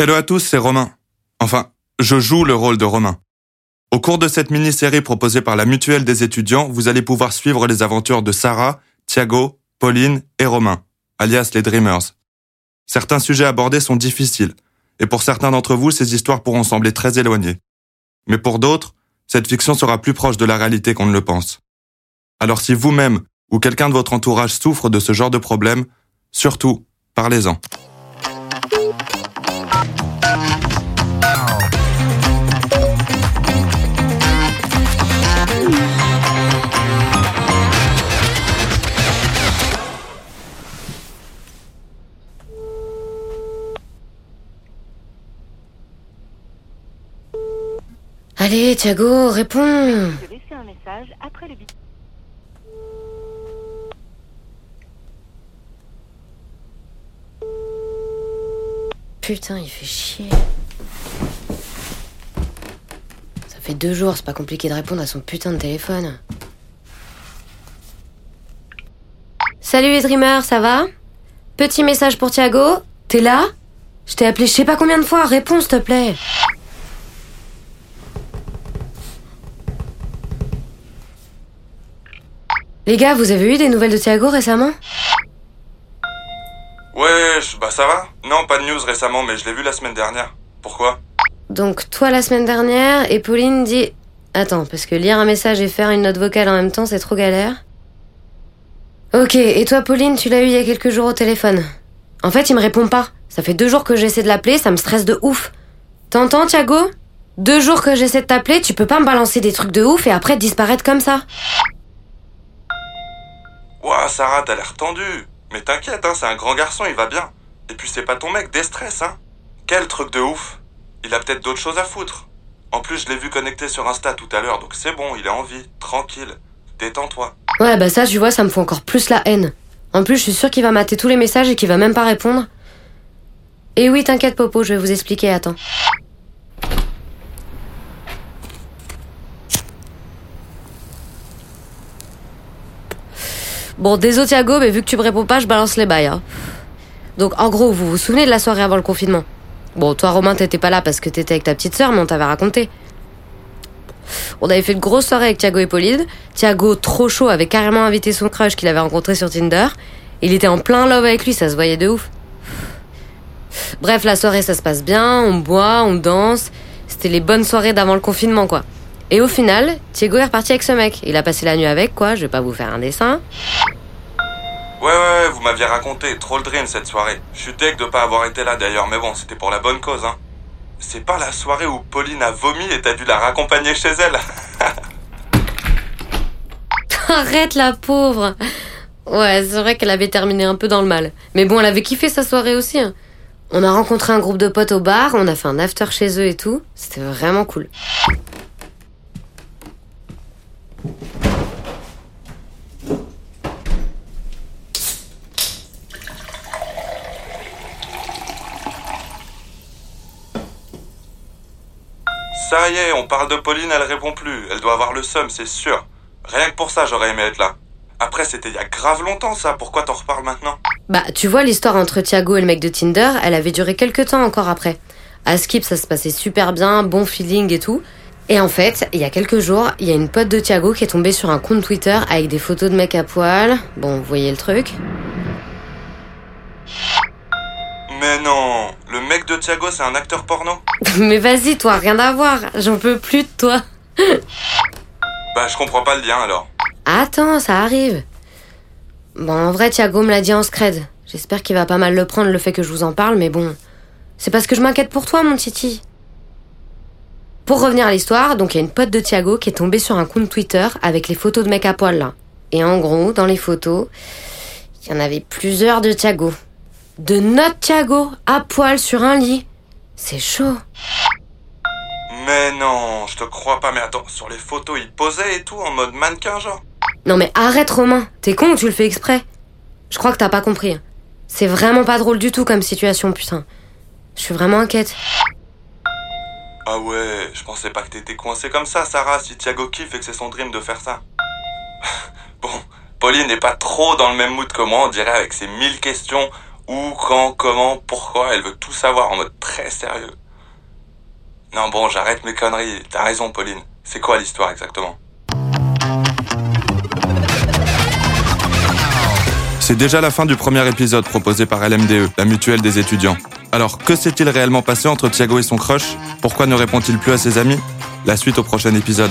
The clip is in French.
Hello à tous, c'est Romain. Enfin, je joue le rôle de Romain. Au cours de cette mini-série proposée par la Mutuelle des étudiants, vous allez pouvoir suivre les aventures de Sarah, Thiago, Pauline et Romain, alias les Dreamers. Certains sujets abordés sont difficiles, et pour certains d'entre vous, ces histoires pourront sembler très éloignées. Mais pour d'autres, cette fiction sera plus proche de la réalité qu'on ne le pense. Alors si vous-même ou quelqu'un de votre entourage souffre de ce genre de problème, surtout, parlez-en. Allez, Thiago, réponds de laisser un message après le bip. Putain, il fait chier. Ça fait deux jours, c'est pas compliqué de répondre à son putain de téléphone. Salut les dreamers, ça va? Petit message pour Thiago. T'es là? Je t'ai appelé je sais pas combien de fois, réponds s'il te plaît. Les gars, vous avez eu des nouvelles de Thiago récemment? Ouais, bah ça va Non, pas de news récemment, mais je l'ai vu la semaine dernière. Pourquoi? Donc toi la semaine dernière et Pauline dit Attends, parce que lire un message et faire une note vocale en même temps c'est trop galère. Ok, et toi Pauline, tu l'as eu il y a quelques jours au téléphone? En fait, il me répond pas. Ça fait deux jours que j'essaie de l'appeler, ça me stresse de ouf. T'entends Thiago? Deux jours que j'essaie de t'appeler, tu peux pas me balancer des trucs de ouf et après disparaître comme ça. Ouah, Sarah, t'as l'air tendue. Mais t'inquiète, hein, c'est un grand garçon, il va bien. Et puis c'est pas ton mec, déstresse, hein. Quel truc de ouf. Il a peut-être d'autres choses à foutre. En plus, je l'ai vu connecté sur Insta tout à l'heure, donc c'est bon, il est en vie, tranquille. Détends-toi. Ouais, bah ça, tu vois, ça me fait encore plus la haine. En plus, je suis sûre qu'il va mater tous les messages et qu'il va même pas répondre. Et oui, t'inquiète Popo, je vais vous expliquer, attends. Bon, désolé Thiago, mais vu que tu me réponds pas, je balance les bails. hein. Donc, en gros, vous vous souvenez de la soirée avant le confinement? Bon, toi, Romain, t'étais pas là parce que t'étais avec ta petite sœur, mais on t'avait raconté. On avait fait une grosse soirée avec Thiago et Pauline. Thiago, trop chaud, avait carrément invité son crush qu'il avait rencontré sur Tinder. Il était en plein love avec lui, ça se voyait de ouf. Bref, la soirée, ça se passe bien, on boit, on danse. C'était les bonnes soirées d'avant le confinement, quoi. Et au final, Thiago est reparti avec ce mec. Il a passé la nuit avec, quoi, je vais pas vous faire un dessin. Ouais, ouais, ouais, vous m'aviez raconté, trop le dream cette soirée. Je suis deg de pas avoir été là d'ailleurs, mais bon, c'était pour la bonne cause, hein. C'est pas la soirée où Pauline a vomi et t'as dû la raccompagner chez elle Arrête la pauvre Ouais, c'est vrai qu'elle avait terminé un peu dans le mal. Mais bon, elle avait kiffé sa soirée aussi. hein. On a rencontré un groupe de potes au bar, on a fait un after chez eux et tout. C'était vraiment cool. Ça y est, on parle de Pauline, elle répond plus. Elle doit avoir le seum, c'est sûr. Rien que pour ça, j'aurais aimé être là. Après, c'était il y a grave longtemps ça, pourquoi t'en reparles maintenant? Bah, tu vois, l'histoire entre Thiago et le mec de Tinder, elle avait duré quelques temps encore après. À Skip, ça se passait super bien, bon feeling et tout. Et en fait, il y a quelques jours, il y a une pote de Thiago qui est tombée sur un compte Twitter avec des photos de mecs à poil. Bon, vous voyez le truc. Mais non, le mec de Thiago, c'est un acteur porno Mais vas-y, toi, rien à voir. J'en peux plus de toi. Bah, je comprends pas le lien alors. Attends, ça arrive. Bon, en vrai, Thiago me l'a dit en scred. J'espère qu'il va pas mal le prendre le fait que je vous en parle, mais bon. C'est parce que je m'inquiète pour toi, mon titi. Pour revenir à l'histoire, donc il y a une pote de Thiago qui est tombée sur un compte Twitter avec les photos de mecs à poil là. Et en gros, dans les photos, il y en avait plusieurs de Thiago. De notre Thiago, à poil sur un lit. C'est chaud. Mais non, je te crois pas, mais attends, sur les photos, il posait et tout, en mode mannequin genre Non mais arrête Romain, t'es con ou tu le fais exprès? Je crois que t'as pas compris. C'est vraiment pas drôle du tout comme situation, putain. Je suis vraiment inquiète. Ah ouais, je pensais pas que t'étais coincé comme ça, Sarah, si Thiago kiffe et que c'est son dream de faire ça. bon, Pauline n'est pas trop dans le même mood que moi, on dirait, avec ses mille questions Où, quand, comment, pourquoi, elle veut tout savoir en mode très sérieux. Non bon, j'arrête mes conneries, t'as raison Pauline. C'est quoi l'histoire exactement? C'est déjà la fin du premier épisode proposé par LMDE, la mutuelle des étudiants. Alors, que s'est-il réellement passé entre Thiago et son crush? Pourquoi ne répond-il plus à ses amis? La suite au prochain épisode.